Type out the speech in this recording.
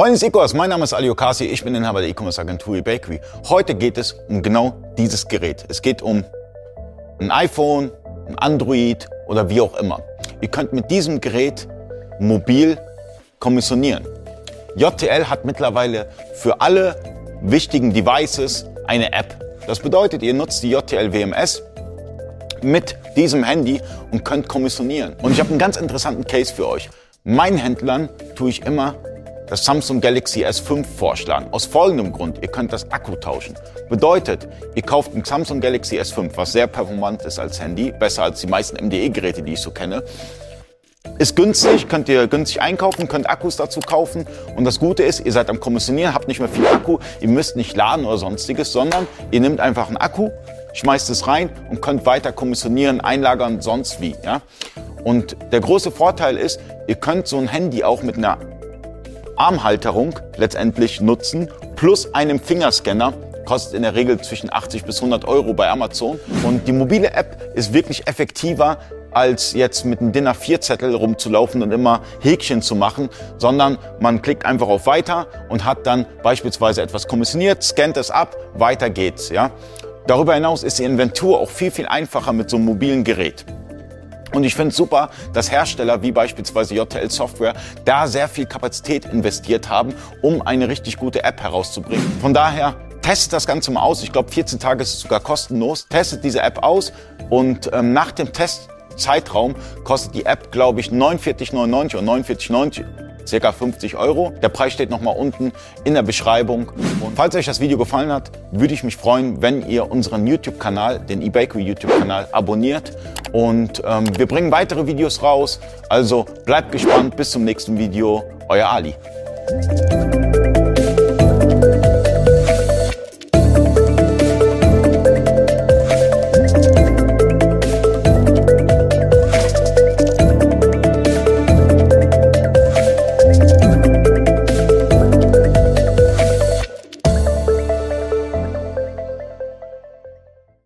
Freunde des E-Commerce, mein Name ist Ali Okasi, ich bin Inhaber der E-Commerce Agentur eBakery. Heute geht es um genau dieses Gerät. Es geht um ein iPhone, ein Android oder wie auch immer. Ihr könnt mit diesem Gerät mobil kommissionieren. JTL hat mittlerweile für alle wichtigen Devices eine App. Das bedeutet, ihr nutzt die JTL WMS mit diesem Handy und könnt kommissionieren. Und ich habe einen ganz interessanten Case für euch. Meinen Händlern tue ich immer das Samsung Galaxy S5 vorschlagen. Aus folgendem Grund, ihr könnt das Akku tauschen. Bedeutet, ihr kauft ein Samsung Galaxy S5, was sehr performant ist als Handy, besser als die meisten MDE-Geräte, die ich so kenne. Ist günstig, könnt ihr günstig einkaufen, könnt Akkus dazu kaufen. Und das Gute ist, ihr seid am Kommissionieren, habt nicht mehr viel Akku, ihr müsst nicht laden oder sonstiges, sondern ihr nehmt einfach einen Akku, schmeißt es rein und könnt weiter kommissionieren, einlagern, sonst wie. Ja? Und der große Vorteil ist, ihr könnt so ein Handy auch mit einer Armhalterung letztendlich nutzen, plus einem Fingerscanner. Kostet in der Regel zwischen 80 bis 100 Euro bei Amazon. Und die mobile App ist wirklich effektiver, als jetzt mit einem DIN A4-Zettel rumzulaufen und immer Häkchen zu machen, sondern man klickt einfach auf Weiter und hat dann beispielsweise etwas kommissioniert, scannt es ab, weiter geht's. Ja? Darüber hinaus ist die Inventur auch viel, viel einfacher mit so einem mobilen Gerät. Und ich finde es super, dass Hersteller wie beispielsweise JTL Software da sehr viel Kapazität investiert haben, um eine richtig gute App herauszubringen. Von daher testet das Ganze mal aus. Ich glaube, 14 Tage ist es sogar kostenlos. Testet diese App aus und ähm, nach dem Testzeitraum kostet die App, glaube ich, 49,99 oder 49,90 circa 50 Euro. Der Preis steht nochmal unten in der Beschreibung. Und falls euch das Video gefallen hat, würde ich mich freuen, wenn ihr unseren YouTube-Kanal, den eBakery YouTube-Kanal, abonniert. Und ähm, wir bringen weitere Videos raus. Also bleibt gespannt. Bis zum nächsten Video. Euer Ali.